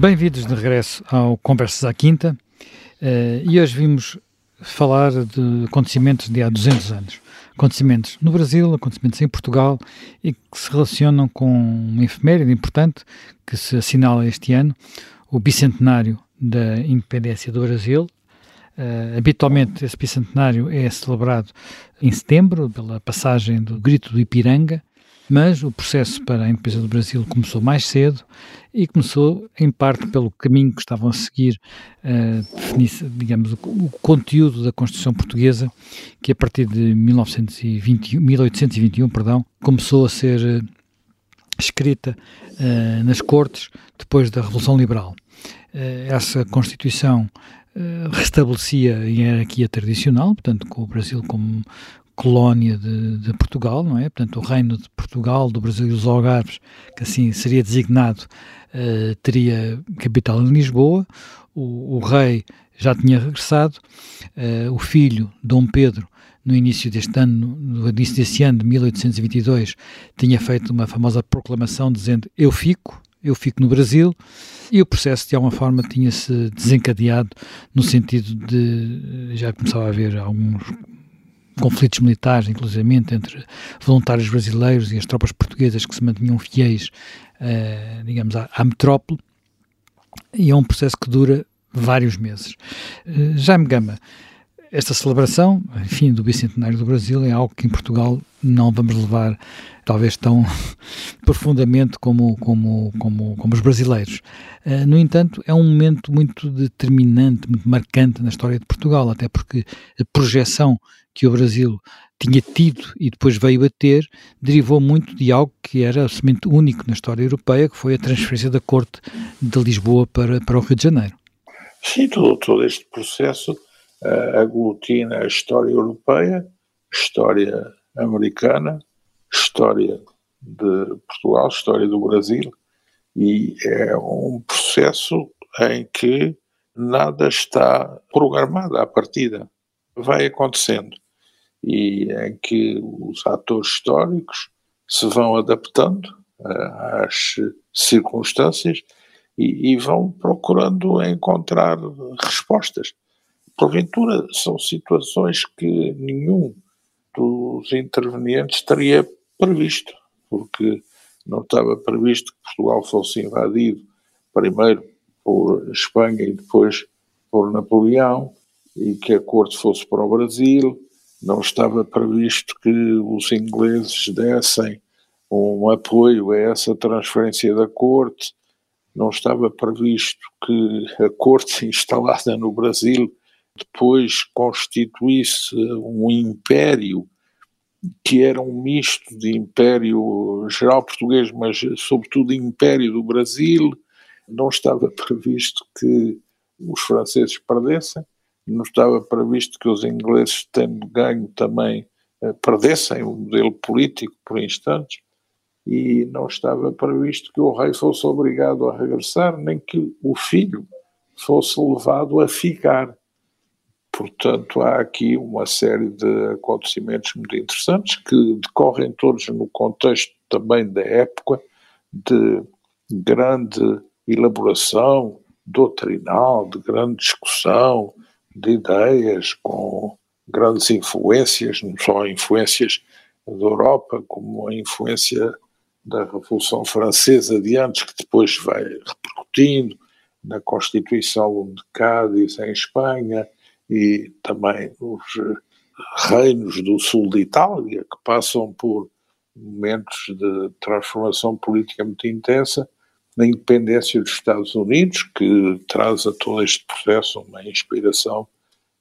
Bem-vindos de regresso ao Conversas à Quinta uh, e hoje vimos falar de acontecimentos de há 200 anos. Acontecimentos no Brasil, acontecimentos em Portugal e que se relacionam com uma efeméride importante que se assinala este ano, o bicentenário da independência do Brasil. Uh, habitualmente esse bicentenário é celebrado em setembro, pela passagem do Grito do Ipiranga, mas o processo para a independência do Brasil começou mais cedo e começou em parte pelo caminho que estavam a seguir, uh, digamos, o, conteúdo da Constituição Portuguesa, que a partir de 1921, 1821, perdão, começou a ser uh, escrita uh, nas Cortes depois da Revolução Liberal. essa Constituição restabelecia a hierarquia tradicional, portanto, com o Brasil como, colónia de, de, Portugal, não é? Portanto, o reino de Portugal, do Brasil e dos Algarves, que assim seria designado, uh, teria capital em Lisboa. O, o rei já tinha regressado. Uh, o filho, Dom Pedro, no início deste ano, no início desse ano de 1822, tinha feito uma famosa proclamação dizendo: Eu fico, eu fico no Brasil. E o processo, de alguma forma, tinha-se desencadeado no sentido de já começava a haver alguns conflitos militares, inclusive entre voluntários brasileiros e as tropas portuguesas que se mantinham fiéis, uh, digamos, à, à, metrópole, e é um processo que dura vários meses. Uh, Jaime Gama, esta celebração, enfim, do bicentenário do Brasil é algo que em Portugal não vamos levar talvez tão profundamente como, como, como, como os brasileiros. Uh, no entanto, é um momento muito determinante, muito marcante na história de Portugal, até porque a projeção que o Brasil tinha tido e depois veio a ter, derivou muito de algo que era absolutamente único na história europeia, que foi a transferência da corte de Lisboa para, para o Rio de Janeiro. Sim, todo, todo este processo uh, aglutina a história europeia, história americana, história de Portugal, história do Brasil, e é um processo em que nada está programado à partida. Vai acontecendo e em que os atores históricos se vão adaptando uh, às circunstâncias e, e, vão procurando encontrar respostas. Porventura, são situações que nenhum dos intervenientes teria previsto, porque não estava previsto que Portugal fosse invadido primeiro por Espanha e depois por Napoleão, e que a corte fosse para o Brasil, não estava previsto que os ingleses dessem um apoio a essa transferência da corte, não estava previsto que a corte instalada no Brasil depois constituísse um império que era um misto de império geral português, mas sobretudo império do Brasil, não estava previsto que os franceses perdessem, não estava previsto que os ingleses, tendo ganho também, eh, perdessem o modelo político por instantes, e não estava previsto que o rei fosse obrigado a regressar, nem que o filho fosse levado a ficar. Portanto, há aqui uma série de acontecimentos muito interessantes que decorrem todos no contexto também da época de grande elaboração doutrinal, de grande discussão, de ideias com grandes influências, não só influências da Europa, como a influência da Revolução Francesa de antes, que depois vai repercutindo na Constituição de Cádiz em Espanha e também os reinos do sul de Itália, que passam por momentos de transformação política muito intensa, na independência dos Estados Unidos, que traz a todo este processo uma inspiração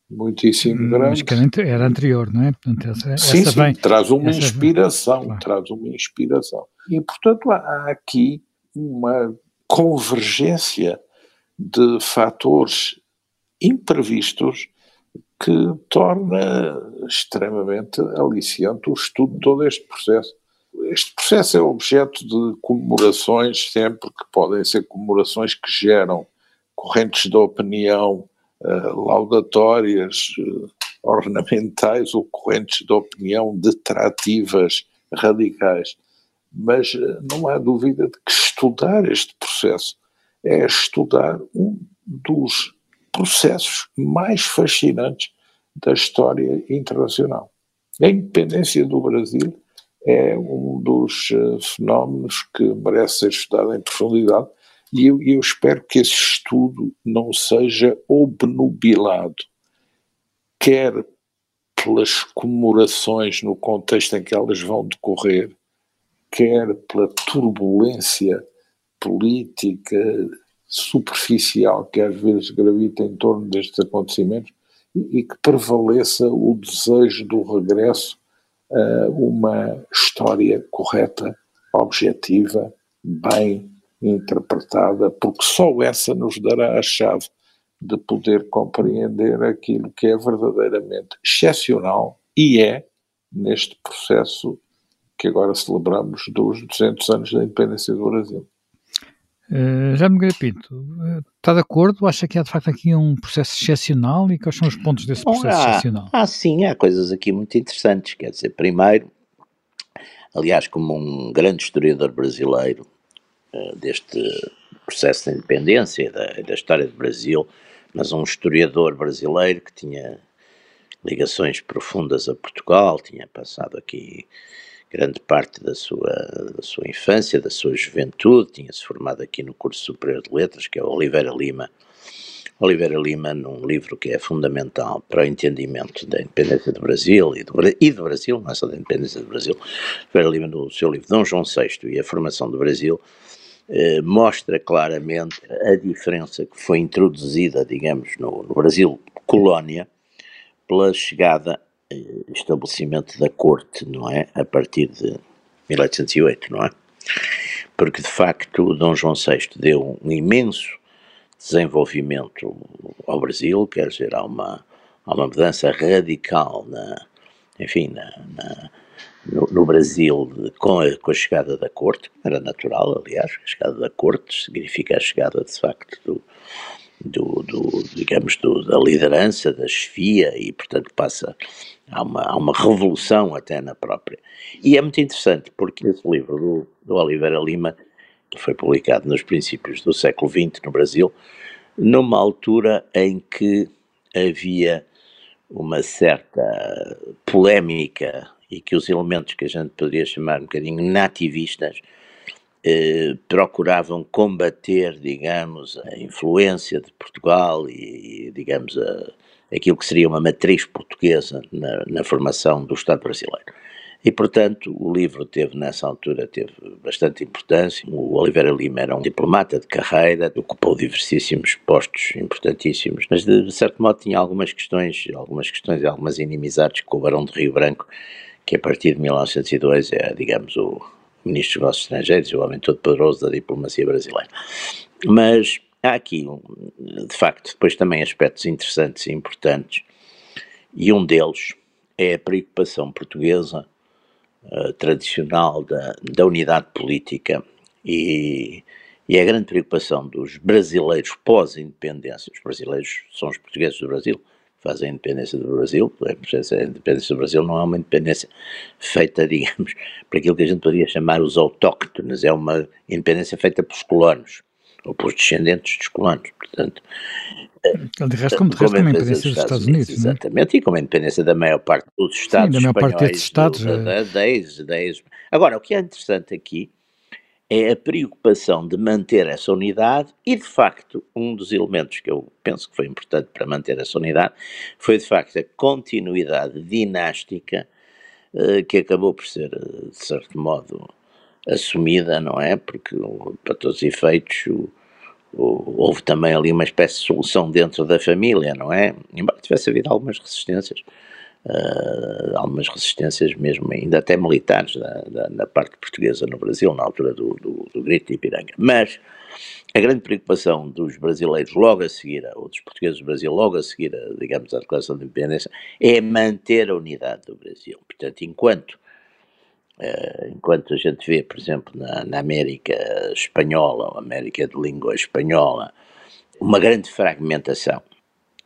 muitíssimo hum, grande. Mas que era anterior, não é? Portanto, essa, sim, essa sim, vem, traz uma inspiração, claro. traz uma inspiração. E, portanto, há aqui uma convergência de fatores imprevistos que torna extremamente aliciante o estudo de todo este processo. Este processo é objeto de comemorações sempre que podem ser comemorações que geram correntes de opinião uh, laudatórias, uh, ornamentais ou correntes de opinião detrativas, radicais. Mas uh, não há dúvida de que estudar este processo é estudar um dos processos mais fascinantes da história internacional. A independência do Brasil é um dos uh, fenómenos que merece ser estudado em profundidade e eu, eu espero que esse estudo não seja obnubilado, quer pelas comemorações no contexto em que elas vão decorrer, quer pela turbulência política superficial que às vezes gravita em torno destes acontecimentos e, e que prevaleça o desejo do regresso uma história correta, objetiva, bem interpretada, porque só essa nos dará a chave de poder compreender aquilo que é verdadeiramente excepcional e é neste processo que agora celebramos dos 200 anos da independência do Brasil. Uh, já me Pinto, uh, está de acordo? Acha que há de facto aqui um processo excepcional e quais são os pontos desse processo há, excepcional? Ah, sim, há coisas aqui muito interessantes. Quer dizer, primeiro, aliás, como um grande historiador brasileiro uh, deste processo de independência da, da história do Brasil, mas um historiador brasileiro que tinha ligações profundas a Portugal, tinha passado aqui grande parte da sua, da sua infância, da sua juventude, tinha-se formado aqui no curso superior de letras, que é o Oliveira Lima. Oliveira Lima, num livro que é fundamental para o entendimento da independência do Brasil e do, e do Brasil, não é só da independência do Brasil, Oliveira Lima, no seu livro Dom João VI e a Formação do Brasil, eh, mostra claramente a diferença que foi introduzida, digamos, no, no Brasil colónia, pela chegada estabelecimento da corte, não é? A partir de 1808, não é? Porque de facto Dom João VI deu um imenso desenvolvimento ao Brasil, quer dizer, há uma, há uma mudança radical na, enfim, na, na no, no, Brasil com a, com a chegada da corte, era natural, aliás, a chegada da corte significa a chegada de facto do, do, do digamos, do, da liderança, da chefia e portanto passa, há uma, há uma revolução até na própria. E é muito interessante porque esse livro do, do Oliveira Lima, que foi publicado nos princípios do século XX no Brasil, numa altura em que havia uma certa polémica e que os elementos que a gente poderia chamar um bocadinho nativistas eh, procuravam combater, digamos, a influência de Portugal e, digamos, a, aquilo que seria uma matriz portuguesa na, na formação do Estado brasileiro. E, portanto, o livro teve, nessa altura, teve bastante importância. O Oliveira Lima era um diplomata de carreira, ocupou diversíssimos postos importantíssimos, mas, de certo modo, tinha algumas questões, algumas questões e algumas inimizades com o Barão de Rio Branco, que a partir de 1902 é, digamos, o ministro dos negócios estrangeiros, o homem todo poderoso da diplomacia brasileira. Mas há aqui, de facto, depois também aspectos interessantes e importantes, e um deles é a preocupação portuguesa uh, tradicional da, da unidade política e, e a grande preocupação dos brasileiros pós-independência. Os brasileiros são os portugueses do Brasil, fazem a independência do Brasil. A independência do Brasil não é uma independência feita, digamos, por aquilo que a gente poderia chamar os autóctones, é uma independência feita pelos colonos, ou pelos descendentes dos colonos, portanto... De resto, como de resto, como a independência dos Estados, Unidos, Unidos é? Exatamente, e como a independência da maior parte dos Estados Sim, da maior parte destes Estados. Do, é. da, da, Agora, o que é interessante aqui é a preocupação de manter essa unidade e, de facto, um dos elementos que eu penso que foi importante para manter essa unidade foi, de facto, a continuidade dinástica eh, que acabou por ser, de certo modo, assumida, não é? Porque, para todos os efeitos, o, houve também ali uma espécie de solução dentro da família, não é? Embora tivesse havido algumas resistências, uh, algumas resistências mesmo, ainda até militares, da parte portuguesa no Brasil, na altura do, do, do grito de Ipiranga. Mas a grande preocupação dos brasileiros logo a seguir, ou dos portugueses do Brasil logo a seguir, digamos, à Declaração de Independência, é manter a unidade do Brasil. Portanto, enquanto enquanto a gente vê, por exemplo, na, na, América espanhola, ou América de língua espanhola, uma grande fragmentação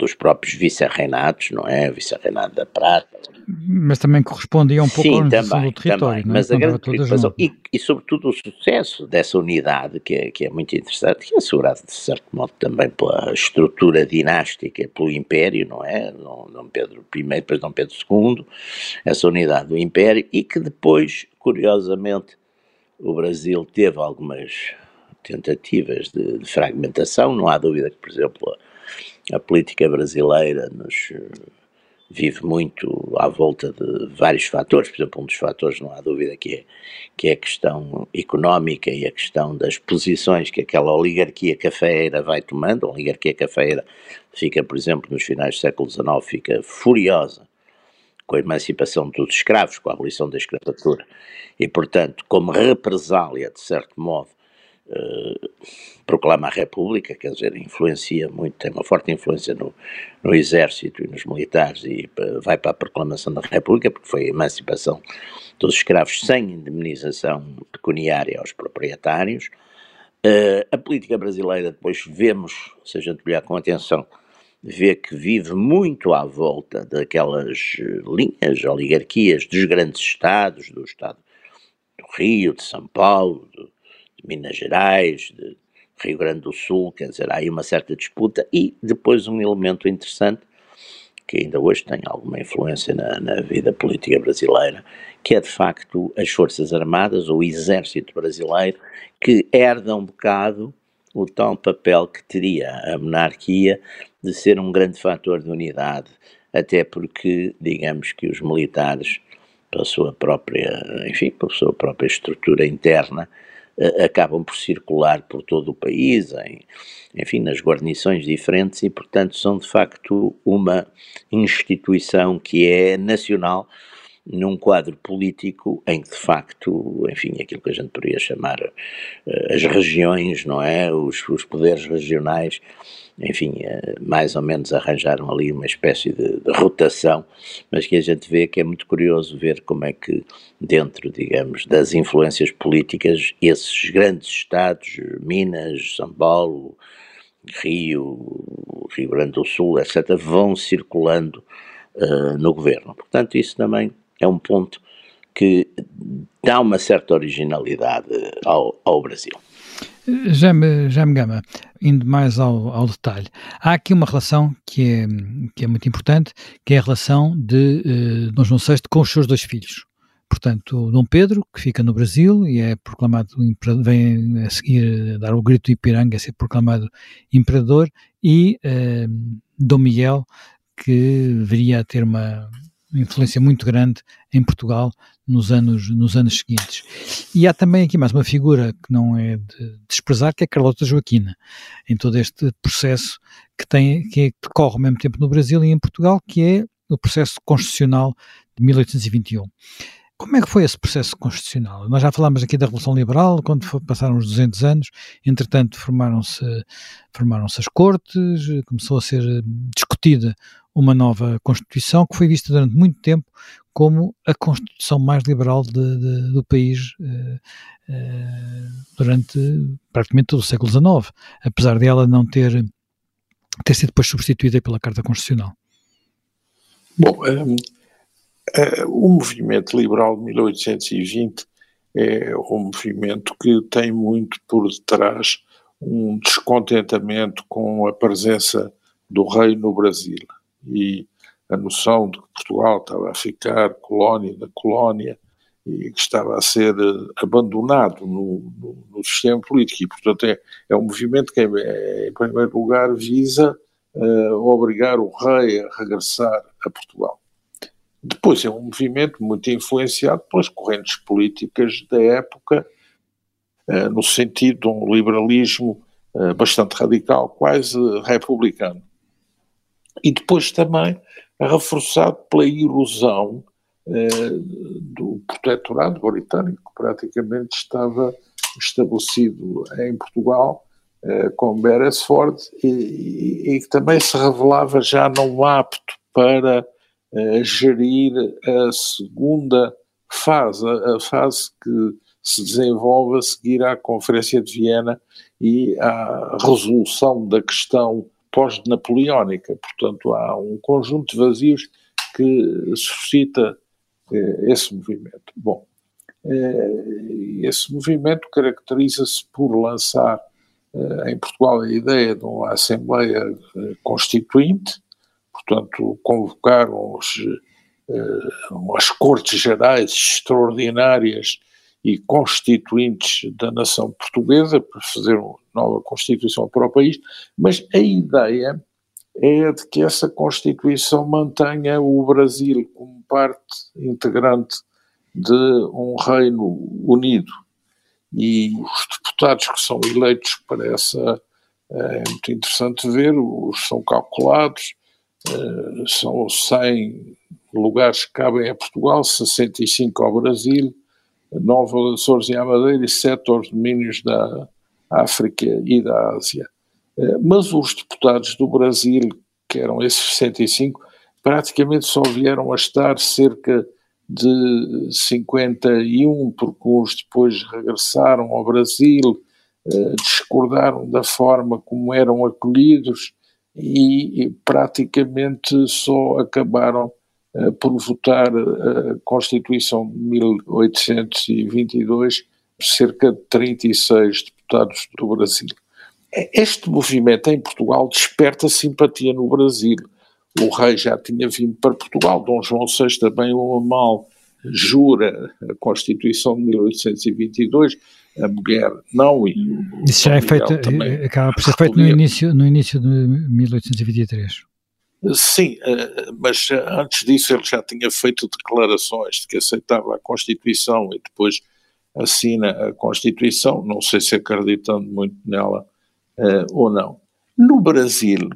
dos próprios vice-reinados, não é? Vice-reinado da Prata. mas também correspondia um pouco Sim, à organização também, do território, também, mas a grande preocupação, e, e, sobretudo o sucesso dessa unidade, que é, que é muito interessante, que é assegurado de certo modo também pela estrutura dinástica, pelo Império, não é? Dom Pedro I, depois Dom Pedro II, essa unidade do Império, e que depois, curiosamente, o Brasil teve algumas tentativas de, de fragmentação, não há dúvida que, por exemplo, a, política brasileira nos vive muito à volta de vários fatores, por exemplo, um dos fatores, não há dúvida, que é, que é a questão económica e a questão das posições que aquela oligarquia cafeira vai tomando. A oligarquia cafeira fica, por exemplo, nos finais do século XIX, fica furiosa com a emancipação dos escravos, com a abolição da escravatura, e, portanto, como represália, de certo modo, eh, proclama a República, quer dizer, influencia muito, tem uma forte influência no, no exército e nos militares e eh, vai para a proclamação da República, porque foi a emancipação dos escravos sem indemnização pecuniária aos proprietários. Uh, a política brasileira, depois vemos, se a gente olhar com atenção, vê que vive muito à volta daquelas linhas, oligarquias dos grandes estados, do estado do Rio, de São Paulo, do, Minas Gerais, de Rio Grande do Sul, quer dizer, há aí uma certa disputa. E depois um elemento interessante que ainda hoje tem alguma influência na, na, vida política brasileira, que é de facto as Forças Armadas, ou o Exército Brasileiro, que herda um bocado o tal papel que teria a monarquia de ser um grande fator de unidade, até porque, digamos que os militares, pela sua própria, enfim, pela sua própria estrutura interna, acabam por circular por todo o país, em, enfim, nas guarnições diferentes e, portanto, são de facto uma instituição que é nacional num quadro político em que de facto, enfim, aquilo que a gente poderia chamar uh, as regiões, não é? Os, os poderes regionais enfim, eh, mais ou menos arranjaram ali uma espécie de, de, rotação, mas que a gente vê que é muito curioso ver como é que, dentro, digamos, das influências políticas, esses grandes estados, Minas, São Paulo, Rio, Rio Grande do Sul, etc., vão circulando uh, no governo. Portanto, isso também é um ponto que dá uma certa originalidade ao, ao Brasil. Já me, já me gama, indo mais ao, ao, detalhe, há aqui uma relação que é, que é muito importante, que é a relação de uh, Dom João VI com os seus dois filhos. Portanto, Dom Pedro, que fica no Brasil e é proclamado, vem a seguir dar o grito do Ipiranga, a ser proclamado imperador, e uh, Dom Miguel, que viria a ter uma, influência muito grande em Portugal nos anos, nos anos seguintes. E há também aqui mais uma figura que não é de desprezar, que é Carlota Joaquina, em todo este processo que, tem, que, é, decorre ao mesmo tempo no Brasil e em Portugal, que é o processo constitucional de 1821. Como é que foi esse processo constitucional? Nós já falámos aqui da Revolução Liberal, quando passaram os 200 anos, entretanto formaram-se formaram as cortes, começou a ser discutida uma nova Constituição que foi vista durante muito tempo como a Constituição mais liberal de, de, do país uh, uh, durante praticamente todo o século XIX, apesar de ela não ter, ter sido depois substituída pela Carta Constitucional. Bom, um, uh, o movimento liberal de 1820 é um movimento que tem muito por detrás um descontentamento com a presença do rei no Brasil e a noção de que Portugal estava a ficar colónia da colónia e que estava a ser eh, abandonado no, no, no sistema político. E, portanto, é, é um movimento que, em primeiro lugar, visa uh, obrigar o rei a regressar a Portugal. Depois é um movimento muito influenciado pelas correntes políticas da época, uh, no sentido de um liberalismo uh, bastante radical, quase republicano e depois também reforçado pela erosão eh, do protetorado britânico, que praticamente estava estabelecido em Portugal, eh, com Beresford, e, que também se revelava já não apto para eh, gerir a segunda fase, a, a fase que se desenvolve a seguir à Conferência de Viena e à resolução da questão pós-napoleónica. Portanto, há um conjunto de vazios que suscita eh, esse movimento? Bom, eh, esse movimento caracteriza-se por lançar eh, em Portugal a ideia de uma Assembleia Constituinte, portanto, convocar uns, umas Cortes Gerais extraordinárias e constituintes da nação portuguesa para fazer uma nova Constituição para o país, mas a ideia é de que essa Constituição mantenha o Brasil como parte integrante de um Reino Unido. E os deputados que são eleitos para essa. É muito interessante ver, os são calculados, eh, são 100 lugares que cabem a Portugal, 65 ao Brasil, 9 Açores e à Madeira e 7 aos domínios da África e da Ásia. Eh, mas os deputados do Brasil, que eram esses 65, praticamente só vieram a estar cerca de 51, porque uns depois regressaram ao Brasil, eh, discordaram da forma como eram acolhidos e, praticamente só acabaram por votar a Constituição de 1822 cerca de 36 deputados do Brasil. Este movimento em Portugal desperta simpatia no Brasil o rei já tinha vindo para Portugal, Dom João VI também o mal jura a Constituição de 1822, a mulher não e o Isso já é feito, também, acaba por ser feito no início, no início de 1823. Sim, eh, mas antes disso ele já tinha feito declarações de que aceitava a Constituição e depois assina a Constituição, não sei se acreditando muito nela uh, ou não. No Brasil,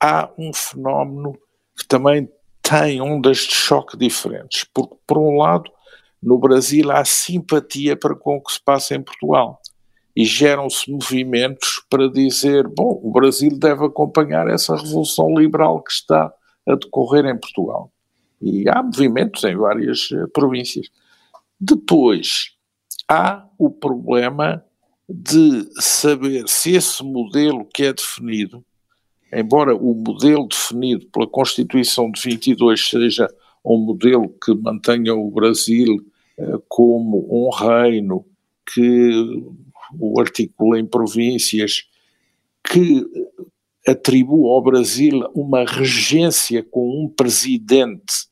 há um fenómeno que também tem ondas de choque diferentes, porque, por um lado, no Brasil há simpatia para com o que se passa em Portugal e geram-se movimentos para dizer: bom, o Brasil deve acompanhar essa revolução liberal que está a decorrer em Portugal. E há movimentos em várias uh, províncias. Depois, há o problema de saber se esse modelo que é definido embora o modelo definido pela Constituição de 22 seja um modelo que mantenha o Brasil eh, como um reino que o articula em províncias, que atribua ao Brasil uma regência com um presidente,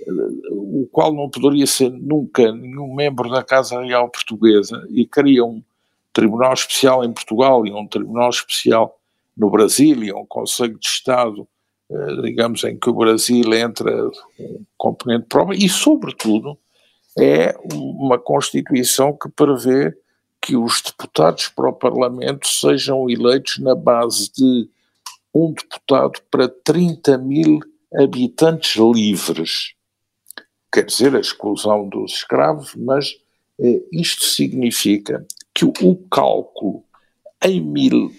eh, o qual não poderia ser nunca nenhum membro da Casa Real Portuguesa, e cria um tribunal especial em Portugal e um tribunal especial no Brasil e um Conselho de Estado, eh, digamos, em que o Brasil entra um componente próprio e, sobretudo, é uma Constituição que prevê que os deputados para o Parlamento sejam eleitos na base de um deputado para 30 mil habitantes livres. Quer dizer, a exclusão dos escravos, mas eh, isto significa que o, cálculo em mil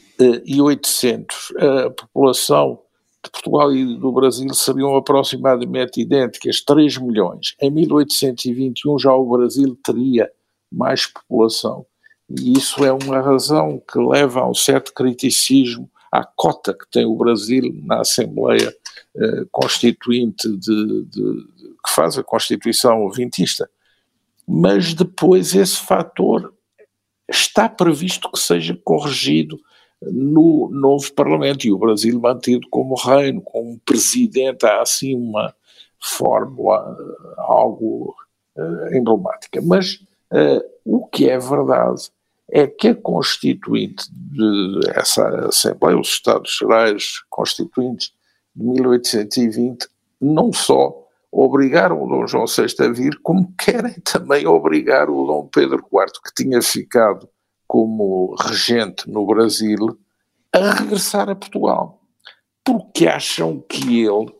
e 800. A população de Portugal e do Brasil seriam aproximadamente idênticas, 3 milhões. Em 1821 já o Brasil teria mais população. E isso é uma razão que leva a um certo criticismo à cota que tem o Brasil na Assembleia eh, Constituinte de, de, que faz a Constituição vintista. Mas depois esse fator está previsto que seja corrigido no novo Parlamento e o Brasil mantido como reino, com um presidente, há assim uma fórmula algo uh, emblemática. Mas uh, o que é verdade é que a Constituinte dessa Assembleia, os Estados Gerais Constituintes de 1820, não só obrigaram o Dom João VI a vir, como querem também obrigar o Dom Pedro IV, que tinha ficado como regente no Brasil a regressar a Portugal, porque acham que ele,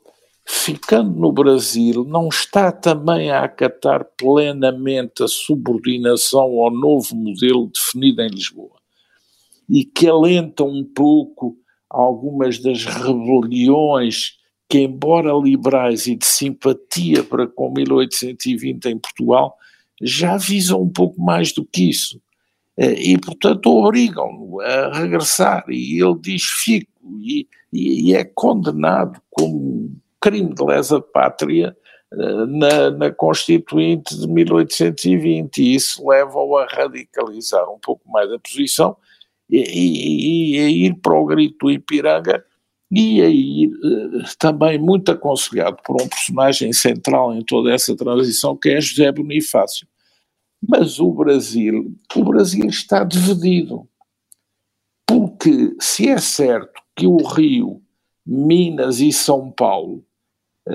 ficando no Brasil, não está também a acatar plenamente a subordinação ao novo modelo definido em Lisboa e que alenta um pouco algumas das rebeliões que, embora liberais e de simpatia para com 1820 em Portugal, já visam um pouco mais do que isso. Eh, e, portanto, obrigam-no a regressar e ele diz fico e, e, e, é condenado como crime de lesa pátria uh, na, na Constituinte de 1820 e isso leva-o a radicalizar um pouco mais a posição e, e, e a ir para o grito do Ipiranga e aí também muito aconselhado por um personagem central em toda essa transição que é José Bonifácio. Mas o Brasil, o Brasil está dividido. Porque se é certo que o Rio, Minas e São Paulo eh,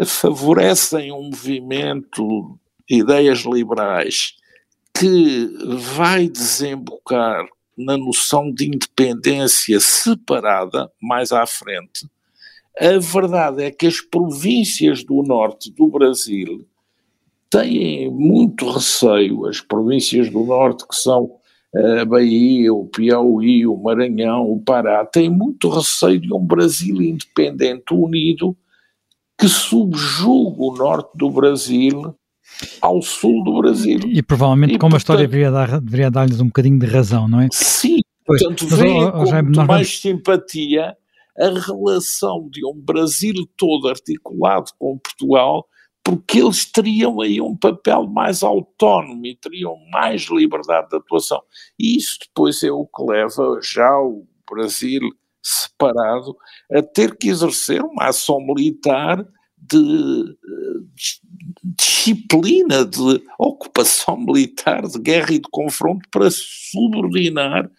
favorecem um movimento ideias liberais que vai desembocar na noção de independência separada mais à frente, a verdade é que as províncias do norte do Brasil têm muito receio, as províncias do norte que são a Bahia, o Piauí, o Maranhão, o Pará, têm muito receio de um Brasil independente unido que subjuga o norte do Brasil ao sul do Brasil. E provavelmente, e, como portanto, a história deveria, dar, deveria dar-lhes um bocadinho de razão, não é? Sim, pois, portanto, veem com mais vamos... simpatia a relação de um Brasil todo articulado com Portugal, porque eles teriam aí um papel mais autónomo e teriam mais liberdade de atuação. E isso depois é o que leva já o Brasil separado a ter que exercer uma ação militar de, de disciplina de ocupação militar, de guerra e de confronto para subordinar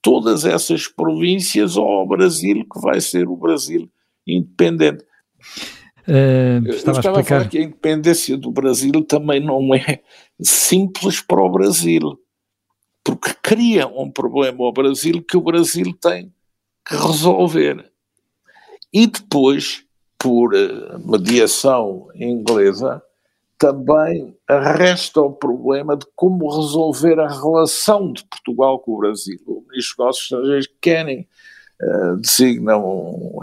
todas essas províncias ao Brasil, que vai ser o Brasil independente. Uh, Eu estava a, a falar que a independência do Brasil também não é simples para o Brasil, porque cria um problema ao Brasil que o Brasil tem que resolver. E depois por eh, mediação inglesa, também resta o problema de como resolver a relação de Portugal com o Brasil. O Ministro dos Negócios Estrangeiros querem, uh, designam um,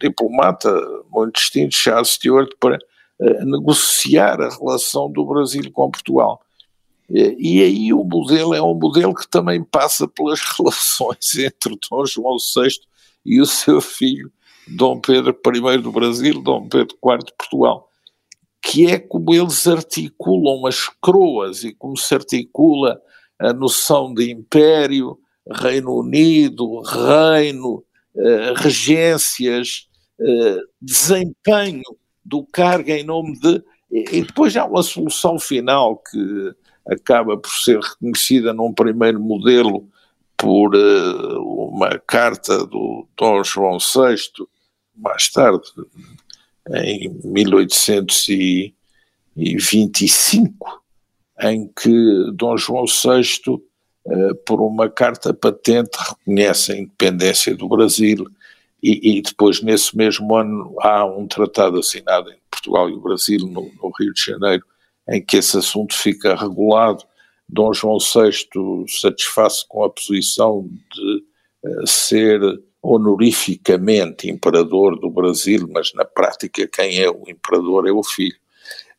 diplomata muito distinto, Charles Stewart, para uh, negociar a relação do Brasil com Portugal. E, e aí o modelo é um modelo que também passa pelas relações entre Dom João VI e o seu filho Dom Pedro I do Brasil, Dom Pedro IV de Portugal, que é como eles articulam as coroas e como se articula a noção de império, Reino Unido, reino, eh, regências, eh, desempenho do cargo em nome de. E depois há uma solução final que acaba por ser reconhecida num primeiro modelo por uh, uma carta do Dom João VI, mais tarde, em 1825, em que Dom João VI, uh, por uma carta patente, reconhece a independência do Brasil e, e, depois, nesse mesmo ano, há um tratado assinado entre Portugal e o Brasil, no, no Rio de Janeiro, em que esse assunto fica regulado. Dom João VI satisfaz-se com a posição de uh, ser honorificamente imperador do Brasil, mas na prática quem é o imperador é o filho.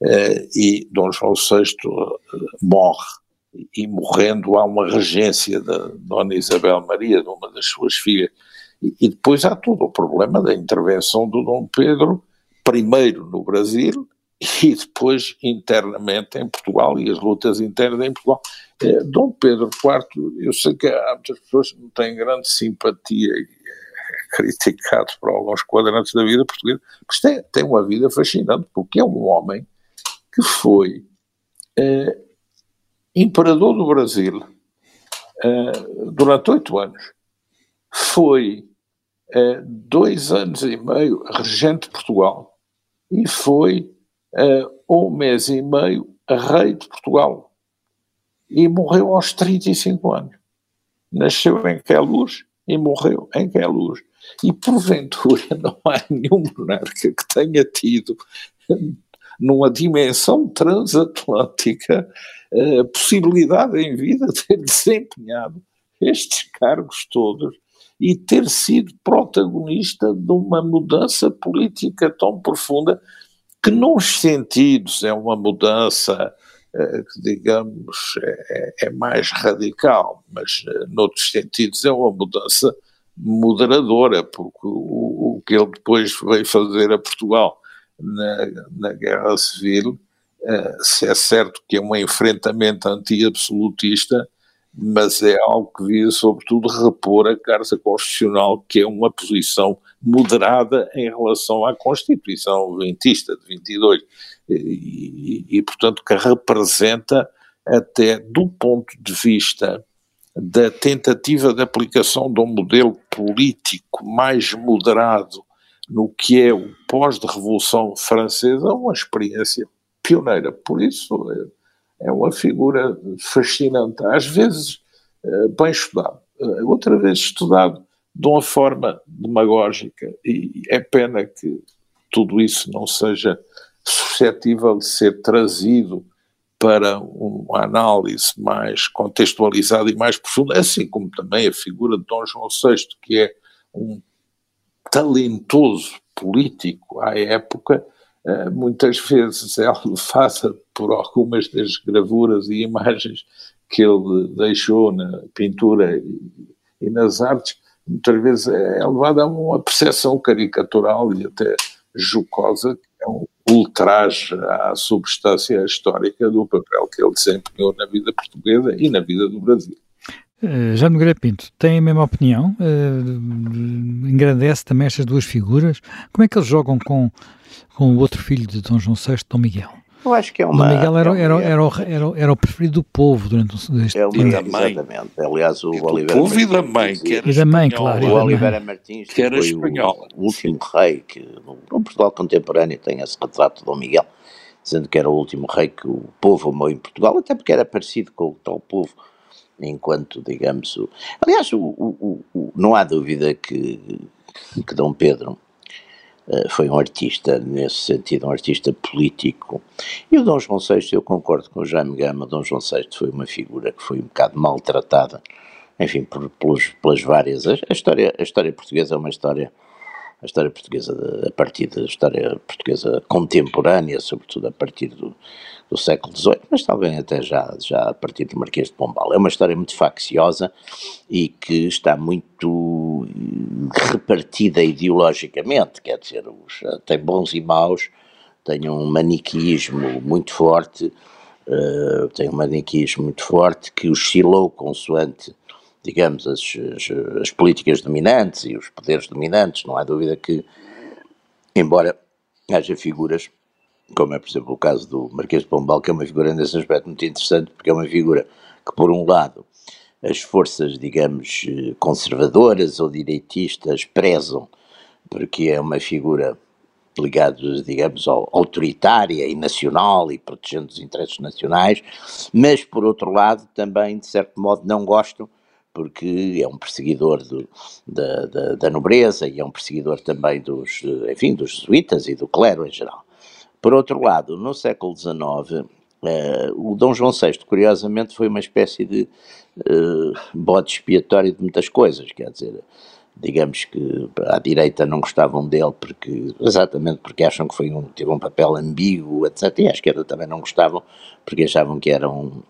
Uh, e Dom João VI uh, morre, e morrendo há uma regência da Dona Isabel Maria, de uma das suas filhas, e, e depois há todo o problema da intervenção do Dom Pedro I no Brasil, e depois internamente em Portugal e as lutas internas em Portugal. É, Dom Pedro IV, eu sei que há muitas pessoas que não têm grande simpatia e é criticado por alguns quadrantes da vida portuguesa, mas tem, tem uma vida fascinante, porque é um homem que foi é, imperador do Brasil durante oito anos, foi dois anos e meio regente de Portugal e foi uh, um mês e meio rei de Portugal e morreu aos 35 anos. Nasceu em Queluz e morreu em Queluz. E porventura não há nenhum monarca que tenha tido, numa dimensão transatlântica, a possibilidade em vida de ter desempenhado estes cargos todos e ter sido protagonista de uma mudança política tão profunda que nos sentidos é uma mudança eh, que, digamos, é, é, mais radical, mas eh, noutros sentidos é uma mudança moderadora, porque o, o que ele depois veio fazer a Portugal na, na Guerra Civil. se é certo que é um enfrentamento anti-absolutista, mas é algo que visa, sobretudo, repor a Carta Constitucional, que é uma posição moderada em relação à Constituição ventista de 22, e, e, e, portanto, que representa, até do ponto de vista da tentativa de aplicação de um modelo político mais moderado no que é o pós-revolução francesa, uma experiência pioneira. Por isso, é, uma figura fascinante, às vezes eh, bem estudado, eh, outra vez estudado de uma forma demagógica, e é pena que tudo isso não seja suscetível de ser trazido para uma análise mais contextualizada e mais profunda, assim como também a figura de Dom João VI, que é um talentoso político à época, muitas vezes é levada por algumas das gravuras e imagens que ele deixou na pintura e, e nas artes, muitas vezes é levada a uma percepção caricatural e até jocosa, que é um ultraje à substância histórica do papel que ele desempenhou na vida portuguesa e na vida do Brasil. Uh, Já Nogueira Pinto, tem a mesma opinião? Uh, engrandece também estas duas figuras? Como é que eles jogam com, com o outro filho de Dom João VI, Dom Miguel? Eu acho que é uma. Dom Miguel era, era, era, era, era, o preferido do povo durante este é, tempo. Exatamente. Aliás, o Oliveira. O povo e da mãe, que era. E da mãe, claro. O Oliveira Martins, que era espanhol. O, último rei que no Portugal contemporâneo tem esse retrato de Dom Miguel, dizendo que era o último rei que o povo amou em Portugal, até porque era parecido com o tal povo enquanto, digamos, o... aliás, o, o, não há dúvida que, que Dom Pedro uh, foi um artista, nesse sentido, um artista político, e o Dom João VI, eu concordo com o Jaime Gama, Dom João VI foi uma figura que foi um bocado maltratada, enfim, por, pelos, pelas várias, a, a, história, a história portuguesa é uma história a história portuguesa de, a partir da história portuguesa contemporânea, sobretudo a partir do, do século XVIII, mas talvez até já, já a partir do Marquês de Pombal. É uma história muito facciosa e que está muito repartida ideologicamente, quer dizer, os, tem bons e maus, tem um maniqueísmo muito forte, uh, tem um maniqueísmo muito forte que oscilou consoante digamos, as, as, as, políticas dominantes e os poderes dominantes. Não há dúvida que, embora haja figuras, como é, por exemplo, o caso do Marquês de Pombal, que é uma figura nesse aspecto muito interessante, porque é uma figura que, por um lado, as forças, digamos, conservadoras ou direitistas prezam, porque é uma figura ligada, digamos, ao autoritária e nacional e protegendo os interesses nacionais, mas, por outro lado, também, de certo modo, não gostam porque é um perseguidor do, da, da, da, nobreza e é um perseguidor também dos, enfim, dos jesuítas e do clero em geral. Por outro lado, no século XIX, eh, o Dom João VI, curiosamente, foi uma espécie de eh, bode expiatório de muitas coisas, quer dizer, digamos que à direita não gostavam dele porque exatamente porque acham que foi um, teve um papel ambíguo, etc. E à esquerda também não gostavam porque achavam que era um,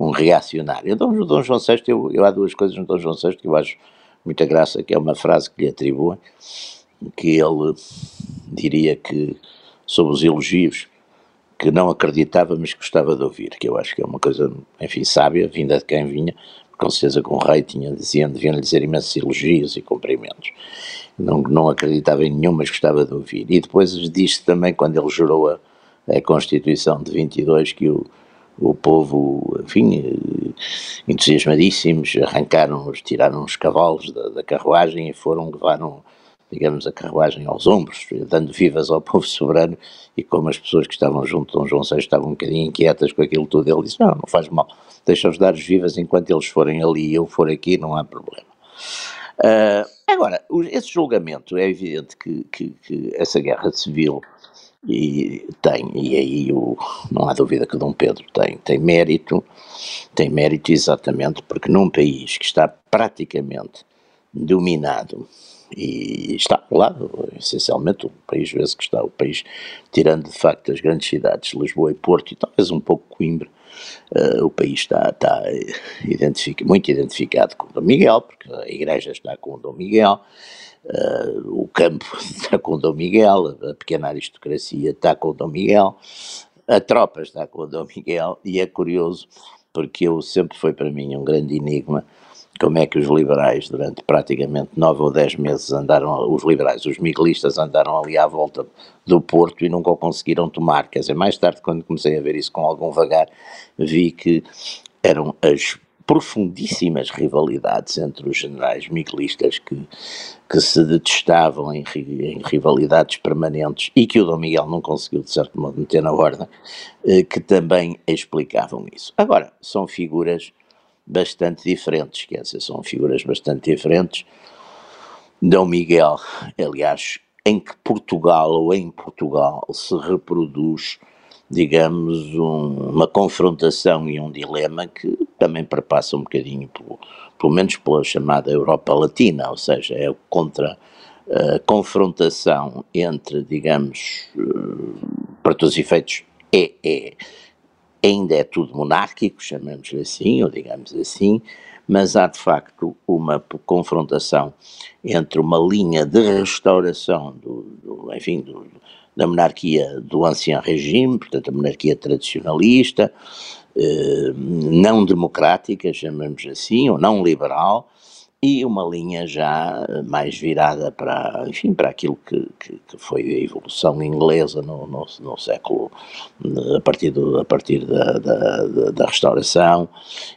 um reacionário. Então, o Dom João VI, eu, eu, há duas coisas no Dom João VI que eu acho muita graça, que é uma frase que lhe atribuem, que ele diria que, sobre os elogios, que não acreditava, mas gostava de ouvir, que eu acho que é uma coisa, enfim, sábia, vinda de quem vinha, com certeza com o rei tinha, diziam, deviam-lhe dizer imensos elogios e cumprimentos. Não, não acreditava em nenhum, mas gostava de ouvir. E depois disse também, quando ele jurou a, a Constituição de 22, que o, o povo, enfim, entusiasmadíssimos, arrancaram, tiraram os cavalos da, da carruagem e foram, levaram, digamos, a carruagem aos ombros, dando vivas ao povo soberano, e como as pessoas que estavam junto de Dom João VI estavam um bocadinho inquietas com aquilo tudo, ele disse, não, não faz mal, deixa-os dar as vivas enquanto eles forem ali e eu for aqui, não há problema. Uh, agora, esse julgamento, é evidente que, que, que essa guerra civil e tem, e aí o, não há dúvida que Dom Pedro tem, tem mérito, tem mérito exatamente porque num país que está praticamente dominado e está ao lado, essencialmente o país vezes que está, o país tirando de facto as grandes cidades, Lisboa e Porto e talvez um pouco Coimbra, uh, o país está, está muito identificado com Dom Miguel, porque a igreja está com Dom Miguel, Uh, o campo está com Dom Miguel, a pequena aristocracia está com Dom Miguel, a tropa está com Dom Miguel, e é curioso porque eu sempre foi para mim um grande enigma como é que os liberais, durante praticamente nove ou dez meses, andaram, os liberais, os miguelistas andaram ali à volta do Porto e nunca o conseguiram tomar. Quer dizer, mais tarde, quando comecei a ver isso com algum vagar, vi que eram as profundíssimas rivalidades entre os generais miguelistas que, que se detestavam em, em, rivalidades permanentes e que o Dom Miguel não conseguiu, de certo modo, meter na ordem, eh, que também explicavam isso. Agora, são figuras bastante diferentes, quer dizer, são figuras bastante diferentes. Dom Miguel, aliás, em que Portugal ou em Portugal se reproduz, digamos, um, uma confrontação e um dilema que também perpassa um bocadinho, pelo, pelo menos pela chamada Europa Latina, ou seja, é contra a confrontação entre, digamos, eh, para todos os efeitos, é, é ainda é tudo monárquico, chamemos-lhe assim, ou digamos assim, mas há de facto uma confrontação entre uma linha de restauração do, do enfim, do, da monarquia do ancien regime, portanto a monarquia tradicionalista, eh, não democrática, chamemos assim, ou não liberal, e uma linha já mais virada para, enfim, para aquilo que, que, que foi a evolução inglesa no, no, no, século, a partir, do, a partir da, da, da, restauração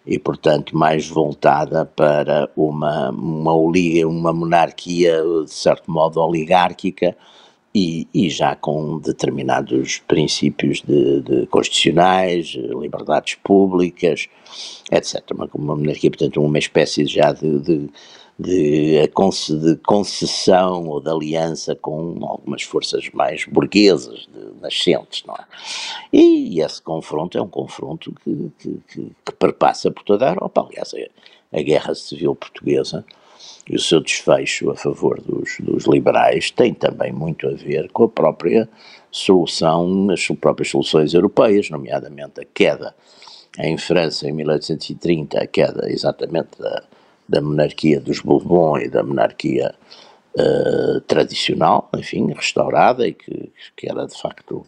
e, portanto, mais voltada para uma, uma, uma monarquia, de certo modo, oligárquica, e, e, já com determinados princípios de, de constitucionais, liberdades públicas, etc. Uma, uma monarquia, portanto, uma espécie já de, de, de, de concessão ou de aliança com algumas forças mais burguesas, nascentes, não é? E, esse confronto é um confronto que, que, que, que perpassa por toda a Europa. Aliás, a, a Guerra Civil Portuguesa e o seu desfecho a favor dos, dos liberais tem também muito a ver com a própria solução, as próprias soluções europeias, nomeadamente a queda em França em 1830, a queda exatamente da, da monarquia dos Bourbon e da monarquia uh, tradicional, enfim, restaurada e que, que era de facto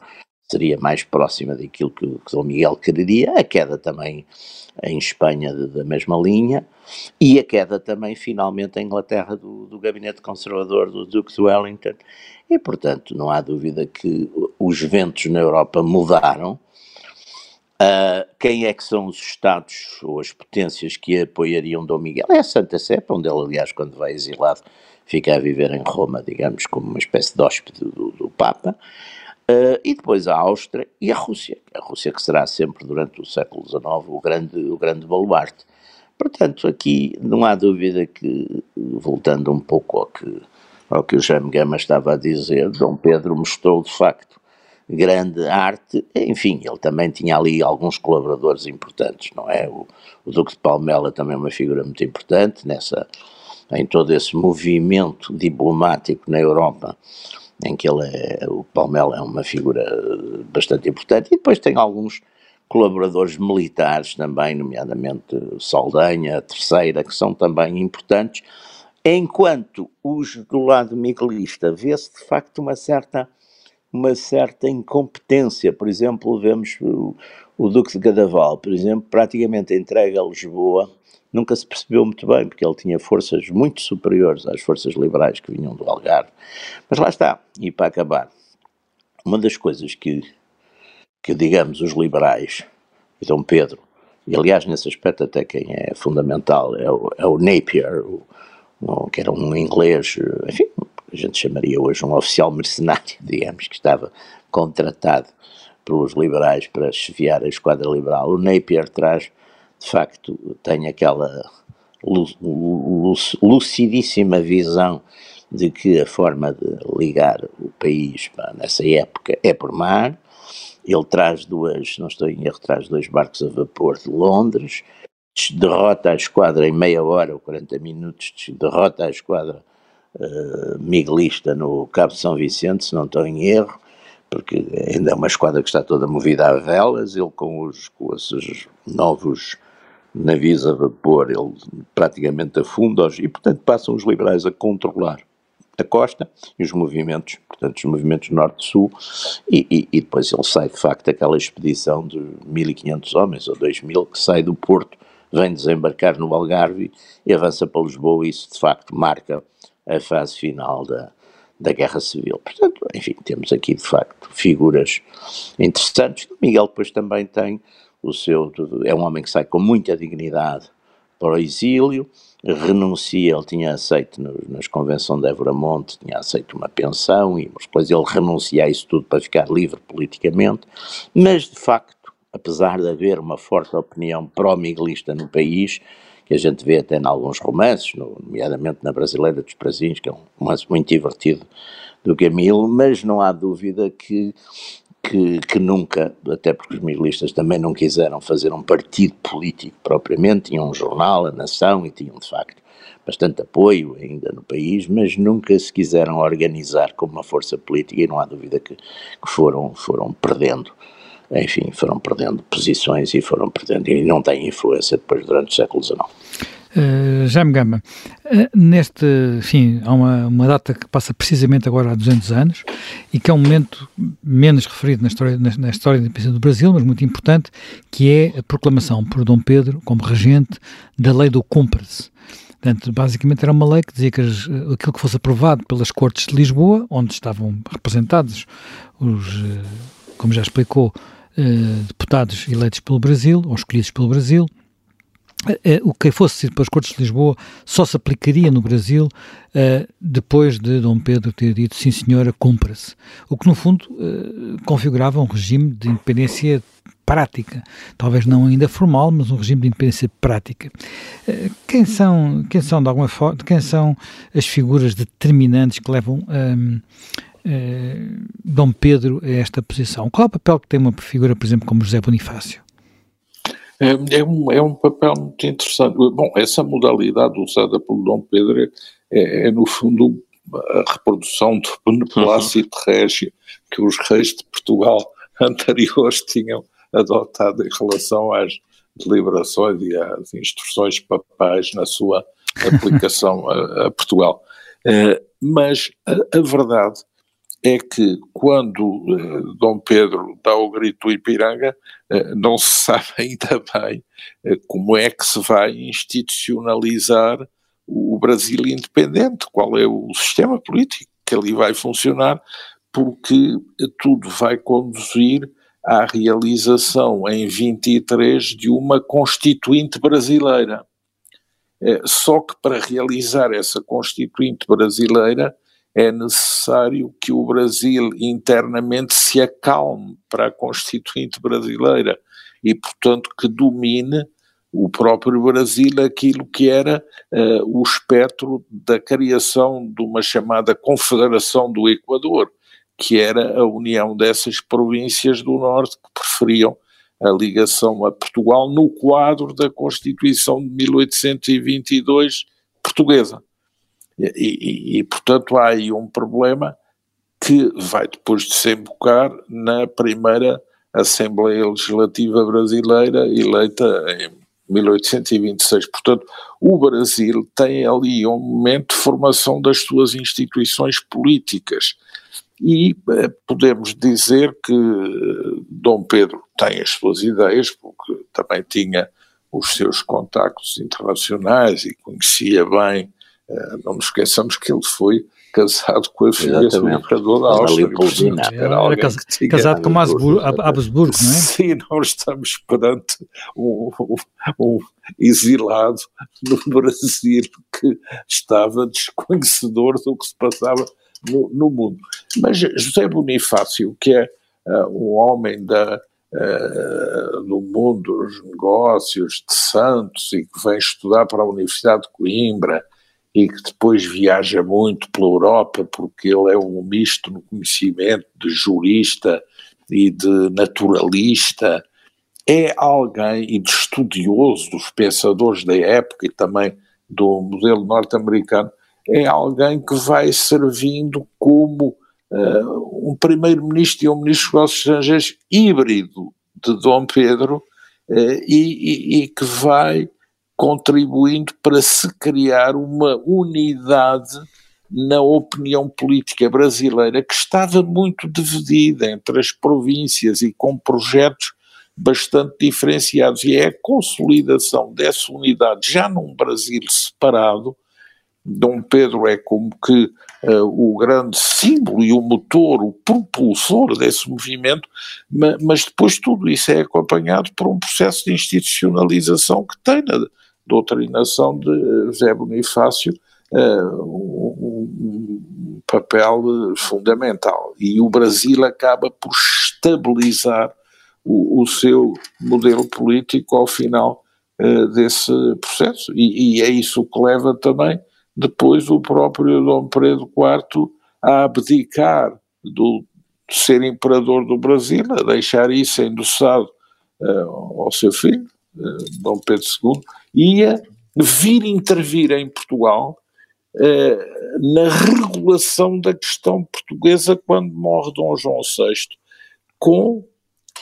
seria mais próxima daquilo que, que Dom Miguel quereria, a queda também em Espanha de, da mesma linha, e a queda também finalmente em Inglaterra do, do gabinete conservador do Duque de Wellington, e portanto não há dúvida que os ventos na Europa mudaram, Uh, quem é que são os Estados ou as potências que apoiariam Dom Miguel? É a Santa Sé, onde ele, aliás, quando vai exilado, fica a viver em Roma, digamos, como uma espécie de hóspede do, do Papa. Uh, e depois a Áustria e a Rússia, a Rússia que será sempre durante o século XIX o grande, o grande baluarte. Portanto, aqui não há dúvida que, voltando um pouco ao que, ao que o Jaime Gama estava a dizer, Dom Pedro mostrou de facto grande arte, enfim, ele também tinha ali alguns colaboradores importantes, não é? O, o Duque de Palmela também é uma figura muito importante nessa, em todo esse movimento diplomático na Europa em que ele é, o Palmela é uma figura bastante importante, e depois tem alguns colaboradores militares também, nomeadamente Saldanha, a Terceira, que são também importantes, enquanto os do lado miguelista vê-se de facto uma certa uma certa incompetência, por exemplo, vemos o, o Duque de Cadaval, por exemplo, praticamente entregue a Lisboa, nunca se percebeu muito bem, porque ele tinha forças muito superiores às forças liberais que vinham do Algarve. Mas lá está, e para acabar, uma das coisas que, que digamos, os liberais e Dom Pedro, e aliás nesse aspecto até quem é fundamental é o, é o Napier, o, o, que era um inglês, enfim, a gente chamaria hoje um oficial mercenário, digamos, que estava contratado pelos liberais para chefiar a esquadra liberal. O Napier traz, de facto, tem aquela lucidíssima visão de que a forma de ligar o país pá, nessa época é por mar. Ele traz duas, não estou em erro, traz dois barcos a vapor de Londres, derrota a esquadra em meia hora ou 40 minutos, derrota a esquadra uh, miguelista no Cabo de São Vicente, se não estou em erro, porque ainda é uma esquadra que está toda movida a velas, ele com os, com esses novos navios a vapor, ele praticamente afunda-os e, portanto, passam os liberais a controlar da costa e os movimentos, portanto, os movimentos norte-sul, e, e, e, depois ele sai de facto daquela expedição de 1.500 homens ou 2.000 que sai do Porto, vem desembarcar no Algarve e avança para Lisboa, e isso de facto marca a fase final da, da Guerra Civil. Portanto, enfim, temos aqui de facto figuras interessantes. Miguel depois também tem o seu, é um homem que sai com muita dignidade para o exílio, renuncia, ele tinha aceito no, nas convenções de Monte, tinha aceito uma pensão e depois ele renuncia a isso tudo para ficar livre politicamente, mas de facto, apesar de haver uma forte opinião pró-miguelista no país, que a gente vê até em alguns romances, nomeadamente na Brasileira dos Prazinhos, que é um romance muito divertido do Camilo, mas não há dúvida que que, que, nunca, até porque os miguelistas também não quiseram fazer um partido político propriamente, tinham um jornal, a Nação, e tinham de facto bastante apoio ainda no país, mas nunca se quiseram organizar como uma força política e não há dúvida que, que foram, foram perdendo, enfim, foram perdendo posições e foram perdendo, e não têm influência depois durante o século XIX. Uh, Jaime Gama, uh, neste, enfim, há uma, uma data que passa precisamente agora há 200 anos e que é um momento menos referido na história, na, na história da independência do Brasil, mas muito importante, que é a proclamação por Dom Pedro, como regente, da lei do cúmplice. Portanto, basicamente era uma lei que dizia que as, aquilo que fosse aprovado pelas Cortes de Lisboa, onde estavam representados os, como já explicou, deputados eleitos pelo Brasil, ou escolhidos pelo Brasil, o que fosse decidido pelas Cortes de Lisboa só se aplicaria no Brasil uh, depois de Dom Pedro ter dito sim senhora, cumpra-se. O que no fundo uh, configurava um regime de independência prática, talvez não ainda formal, mas um regime de independência prática. quem são, quem são de alguma forma, quem são as figuras determinantes que levam um, Dom Pedro a esta posição? Qual é o papel que tem uma figura, por exemplo, como José Bonifácio? É, é, um, é um papel muito interessante. Bom, essa modalidade usada pelo Dom Pedro é, é no fundo, a reprodução do beneplácito uhum. régio que os reis de Portugal anteriores tinham adotado em relação às deliberações e às instruções papais na sua aplicação a, a Portugal. Uh, mas a, a verdade é que quando eh, Dom Pedro dá o grito Ipiranga, eh, não se sabe ainda bem eh, como é que se vai institucionalizar o Brasil independente, qual é o sistema político que ali vai funcionar, porque tudo vai conduzir à realização em 23 de uma constituinte brasileira. Só que para realizar essa constituinte brasileira é necessário que o Brasil internamente se acalme para a Constituinte brasileira e, portanto, que domine o próprio Brasil aquilo que era uh, o espectro da criação de uma chamada Confederação do Equador, que era a união dessas províncias do Norte que preferiam a ligação a Portugal no quadro da Constituição de 1822 portuguesa. E, e, e, portanto, há aí um problema que vai depois desembocar na primeira Assembleia Legislativa Brasileira, eleita em 1826. Portanto, o Brasil tem ali um momento de formação das suas instituições políticas. E eh, podemos dizer que Dom Pedro tem as suas ideias, porque também tinha os seus contactos internacionais e conhecia bem eh, não nos esqueçamos que ele foi casado com a filha do imperador da Áustria. Era, era cas casado com Habsburgo, Habsburgo, não é? Sim, nós estamos perante um, um, um, exilado no Brasil que estava desconhecedor do que se passava no, no mundo. Mas José Bonifácio, que é uh, um homem da, uh, do mundo dos negócios de Santos e que vem estudar para a Universidade de Coimbra, e que depois viaja muito pela Europa porque ele é um misto no conhecimento de jurista e de naturalista, é alguém e de estudioso dos pensadores da época e também do modelo norte-americano, é alguém que vai servindo como uh, um primeiro-ministro e um ministro dos negócios estrangeiros híbrido de Dom Pedro uh, e, e, e que vai contribuindo para se criar uma unidade na opinião política brasileira que estava muito dividida entre as províncias e com projetos bastante diferenciados. E é a consolidação dessa unidade já num Brasil separado. Dom Pedro é como que uh, o grande símbolo e o motor, o propulsor desse movimento, mas, mas depois tudo isso é acompanhado por um processo de institucionalização que tem na doutrinação de José Bonifácio uh, um, papel fundamental. E o Brasil acaba por estabilizar o, o seu modelo político ao final uh, desse processo. E, e, é isso que leva também depois o próprio Dom Pedro IV a abdicar do ser imperador do Brasil, a deixar isso endossado uh, ao seu filho, uh, Dom Pedro II, e a vir intervir em Portugal uh, na regulação da questão portuguesa quando morre Dom João VI, com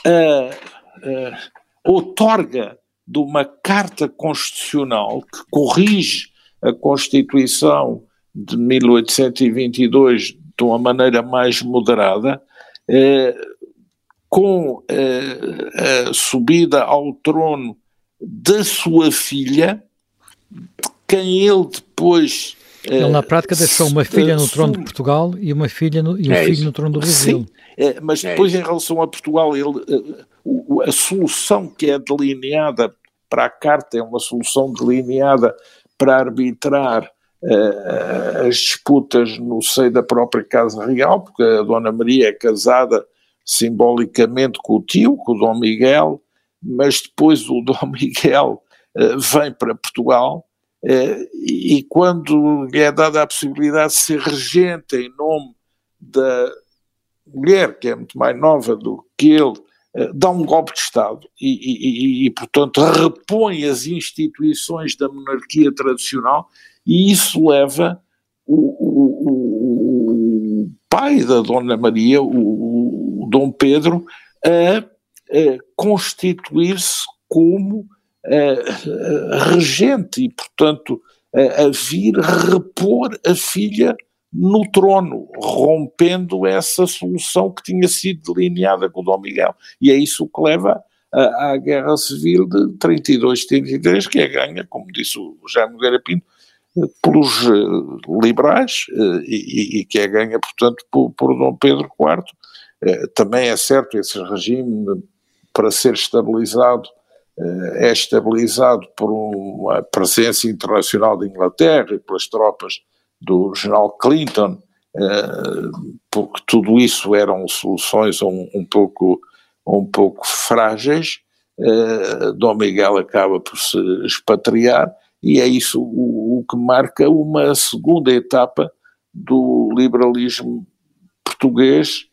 uh, outorga de uma carta constitucional que corrige a Constituição de 1822 de uma maneira mais moderada, com a subida ao trono da sua filha, quem ele depois. Ele, na prática, deixou uma filha no trono de Portugal e uma filha no, e um é filho isso. no trono do Brasil. Sim, é, mas é depois, é em relação a Portugal, ele, a, a solução que é delineada para a carta é uma solução delineada para arbitrar uh, as disputas no seio da própria Casa Real, porque a Dona Maria é casada simbolicamente com o tio, com o Dom Miguel, mas depois o Dom Miguel uh, vem para Portugal uh, e quando lhe é dada a possibilidade de ser regente em nome da mulher, que é muito mais nova do que ele, uh, dá um golpe de Estado e, e, e, portanto, repõe as instituições da monarquia tradicional e isso leva o, o, o, o pai da Dona Maria, o, Dom Pedro, a constituir-se como regente e, portanto, a vir repor a filha no trono, rompendo essa solução que tinha sido delineada com o Dom Miguel. E é isso que leva à, Guerra Civil de 32-33, que é ganha, como disse o Jaime Nogueira Pinto, pelos uh, liberais uh, e, e, que é ganha, portanto, por, por Dom Pedro IV. Uh, também é certo, esse regime para ser estabilizado, eh, é estabilizado por uma presença internacional da Inglaterra e pelas tropas do general Clinton, eh, porque tudo isso eram soluções um, um pouco, um pouco frágeis. Eh, Dom Miguel acaba por se expatriar e é isso o, o que marca uma segunda etapa do liberalismo português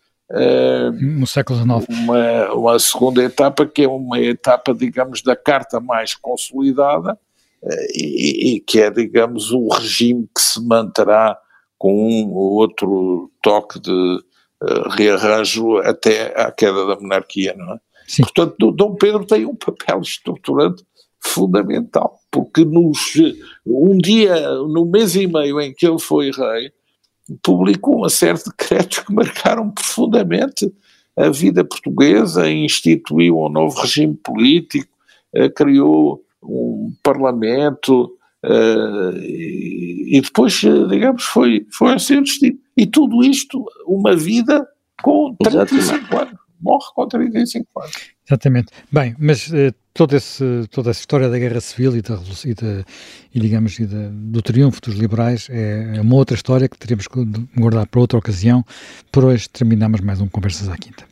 no século XIX. Uma, uma, segunda etapa que é uma etapa, digamos, da carta mais consolidada uh, e, e, que é, digamos, o regime que se manterá com um ou outro toque de uh, rearranjo até à queda da monarquia, não é? Sim. Portanto, Dom Pedro tem um papel estruturante fundamental, porque nos, um dia, no mês e meio em que ele foi rei, publicou uma série de decretos que marcaram profundamente a vida portuguesa, instituiu um novo regime político, eh, criou um parlamento eh, e depois, eh, digamos, foi, foi assim o destino. E tudo isto, uma vida com 35 anos. Morre com 35 anos. Exatamente. Bem, mas uh, todo esse, toda essa história da Guerra Civil e, da, e, da, e digamos, e da, do triunfo dos liberais é, é uma outra história que teremos que guardar para outra ocasião. Por hoje terminamos mais um Conversas à Quinta.